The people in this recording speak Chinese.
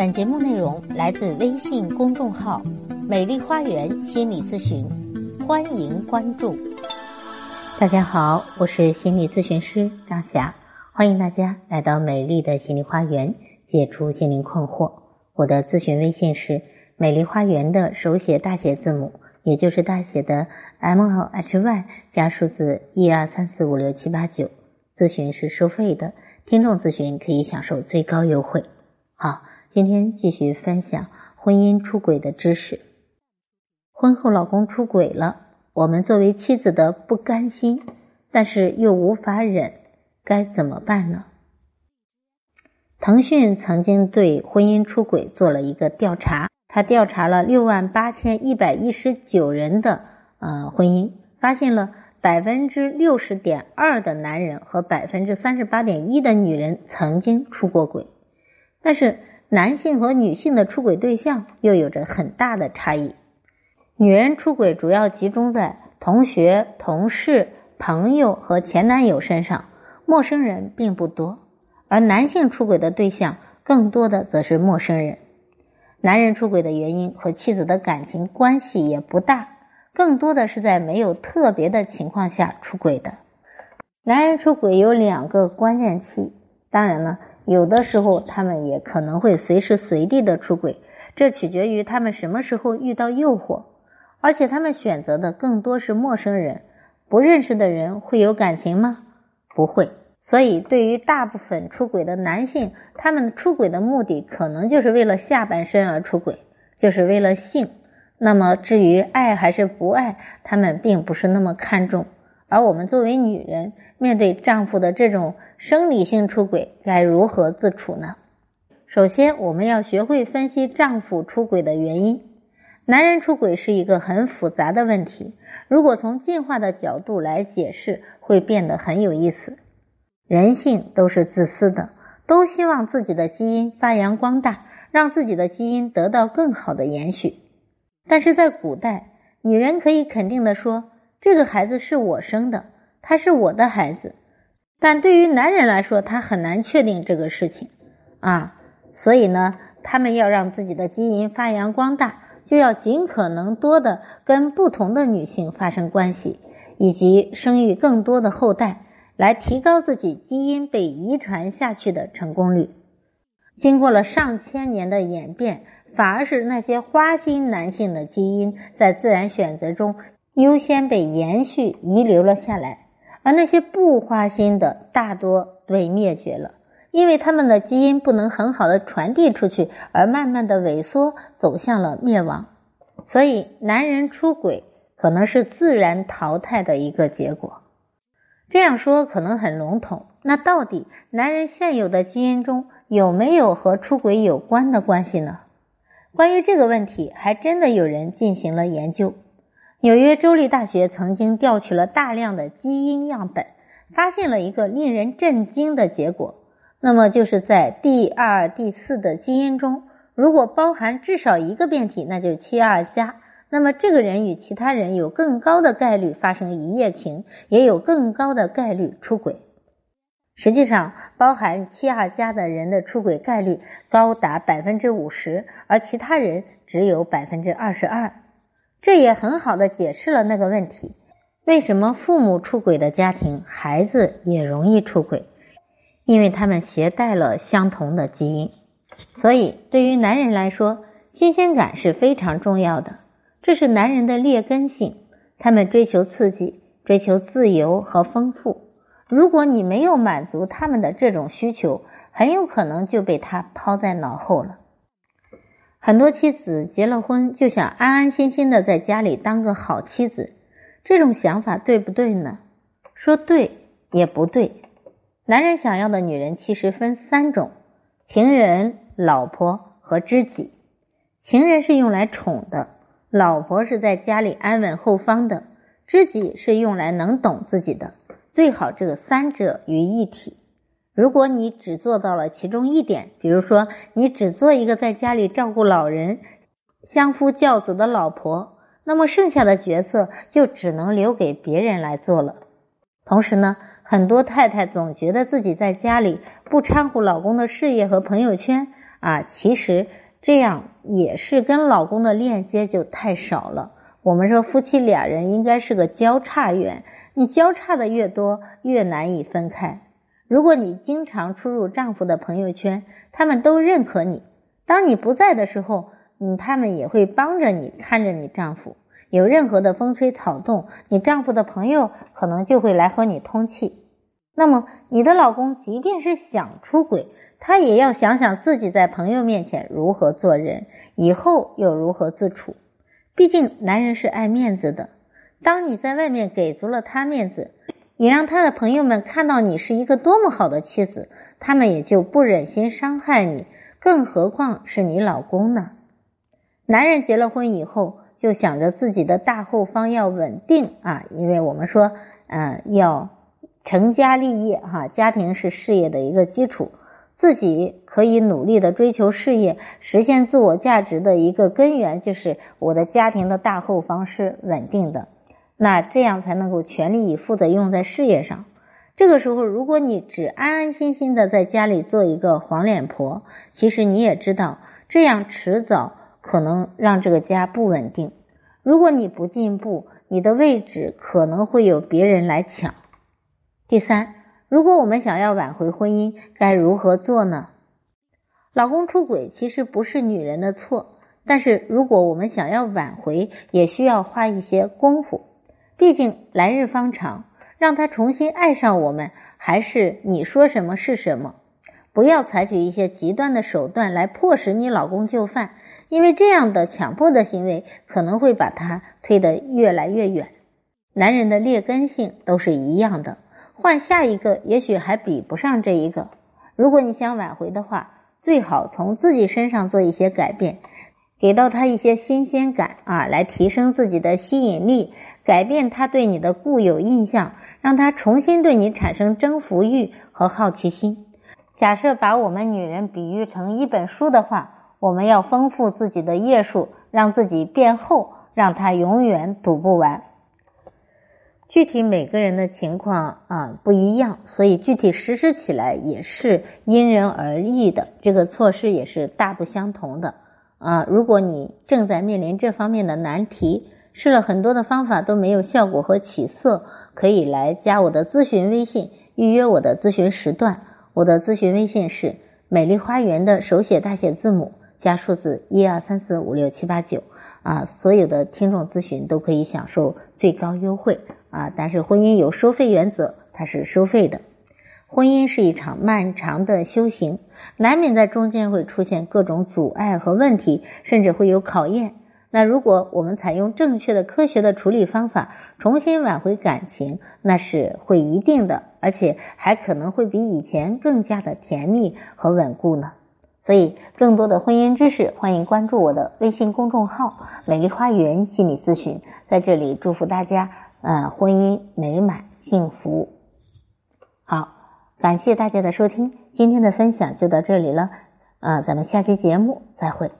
本节目内容来自微信公众号“美丽花园心理咨询”，欢迎关注。大家好，我是心理咨询师张霞，欢迎大家来到美丽的心理花园，解除心灵困惑。我的咨询微信是“美丽花园”的手写大写字母，也就是大写的 M O H Y 加数字一二三四五六七八九。咨询是收费的，听众咨询可以享受最高优惠。好。今天继续分享婚姻出轨的知识。婚后老公出轨了，我们作为妻子的不甘心，但是又无法忍，该怎么办呢？腾讯曾经对婚姻出轨做了一个调查，他调查了六万八千一百一十九人的呃婚姻，发现了百分之六十点二的男人和百分之三十八点一的女人曾经出过轨，但是。男性和女性的出轨对象又有着很大的差异。女人出轨主要集中在同学、同事、朋友和前男友身上，陌生人并不多；而男性出轨的对象更多的则是陌生人。男人出轨的原因和妻子的感情关系也不大，更多的是在没有特别的情况下出轨的。男人出轨有两个关键期，当然了。有的时候，他们也可能会随时随地的出轨，这取决于他们什么时候遇到诱惑，而且他们选择的更多是陌生人，不认识的人会有感情吗？不会。所以，对于大部分出轨的男性，他们出轨的目的可能就是为了下半身而出轨，就是为了性。那么，至于爱还是不爱，他们并不是那么看重。而我们作为女人，面对丈夫的这种生理性出轨，该如何自处呢？首先，我们要学会分析丈夫出轨的原因。男人出轨是一个很复杂的问题，如果从进化的角度来解释，会变得很有意思。人性都是自私的，都希望自己的基因发扬光大，让自己的基因得到更好的延续。但是在古代，女人可以肯定的说。这个孩子是我生的，他是我的孩子，但对于男人来说，他很难确定这个事情啊。所以呢，他们要让自己的基因发扬光大，就要尽可能多的跟不同的女性发生关系，以及生育更多的后代，来提高自己基因被遗传下去的成功率。经过了上千年的演变，反而是那些花心男性的基因在自然选择中。优先被延续遗留了下来，而那些不花心的大多被灭绝了，因为他们的基因不能很好的传递出去，而慢慢的萎缩，走向了灭亡。所以，男人出轨可能是自然淘汰的一个结果。这样说可能很笼统，那到底男人现有的基因中有没有和出轨有关的关系呢？关于这个问题，还真的有人进行了研究。纽约州立大学曾经调取了大量的基因样本，发现了一个令人震惊的结果。那么就是在第二、第四的基因中，如果包含至少一个变体，那就七二加。那么这个人与其他人有更高的概率发生一夜情，也有更高的概率出轨。实际上，包含七二加的人的出轨概率高达百分之五十，而其他人只有百分之二十二。这也很好的解释了那个问题：为什么父母出轨的家庭，孩子也容易出轨？因为他们携带了相同的基因。所以，对于男人来说，新鲜感是非常重要的，这是男人的劣根性。他们追求刺激，追求自由和丰富。如果你没有满足他们的这种需求，很有可能就被他抛在脑后了。很多妻子结了婚就想安安心心的在家里当个好妻子，这种想法对不对呢？说对也不对。男人想要的女人其实分三种：情人、老婆和知己。情人是用来宠的，老婆是在家里安稳后方的，知己是用来能懂自己的。最好这个三者于一体。如果你只做到了其中一点，比如说你只做一个在家里照顾老人、相夫教子的老婆，那么剩下的角色就只能留给别人来做了。同时呢，很多太太总觉得自己在家里不掺和老公的事业和朋友圈，啊，其实这样也是跟老公的链接就太少了。我们说夫妻俩人应该是个交叉缘，你交叉的越多，越难以分开。如果你经常出入丈夫的朋友圈，他们都认可你，当你不在的时候，嗯，他们也会帮着你看着你丈夫。有任何的风吹草动，你丈夫的朋友可能就会来和你通气。那么，你的老公即便是想出轨，他也要想想自己在朋友面前如何做人，以后又如何自处。毕竟，男人是爱面子的。当你在外面给足了他面子，也让他的朋友们看到你是一个多么好的妻子，他们也就不忍心伤害你。更何况是你老公呢？男人结了婚以后。就想着自己的大后方要稳定啊，因为我们说，嗯，要成家立业哈，家庭是事业的一个基础，自己可以努力的追求事业，实现自我价值的一个根源就是我的家庭的大后方是稳定的，那这样才能够全力以赴的用在事业上。这个时候，如果你只安安心心的在家里做一个黄脸婆，其实你也知道，这样迟早。可能让这个家不稳定。如果你不进步，你的位置可能会有别人来抢。第三，如果我们想要挽回婚姻，该如何做呢？老公出轨其实不是女人的错，但是如果我们想要挽回，也需要花一些功夫。毕竟来日方长，让他重新爱上我们，还是你说什么是什么。不要采取一些极端的手段来迫使你老公就范。因为这样的强迫的行为可能会把他推得越来越远。男人的劣根性都是一样的，换下一个也许还比不上这一个。如果你想挽回的话，最好从自己身上做一些改变，给到他一些新鲜感啊，来提升自己的吸引力，改变他对你的固有印象，让他重新对你产生征服欲和好奇心。假设把我们女人比喻成一本书的话。我们要丰富自己的页数，让自己变厚，让它永远读不完。具体每个人的情况啊不一样，所以具体实施起来也是因人而异的。这个措施也是大不相同的啊。如果你正在面临这方面的难题，试了很多的方法都没有效果和起色，可以来加我的咨询微信，预约我的咨询时段。我的咨询微信是美丽花园的手写大写字母。加数字一二三四五六七八九啊，所有的听众咨询都可以享受最高优惠啊！但是婚姻有收费原则，它是收费的。婚姻是一场漫长的修行，难免在中间会出现各种阻碍和问题，甚至会有考验。那如果我们采用正确的、科学的处理方法，重新挽回感情，那是会一定的，而且还可能会比以前更加的甜蜜和稳固呢。所以，更多的婚姻知识，欢迎关注我的微信公众号“美丽花园心理咨询”。在这里，祝福大家，呃，婚姻美满幸福。好，感谢大家的收听，今天的分享就到这里了，啊，咱们下期节目再会。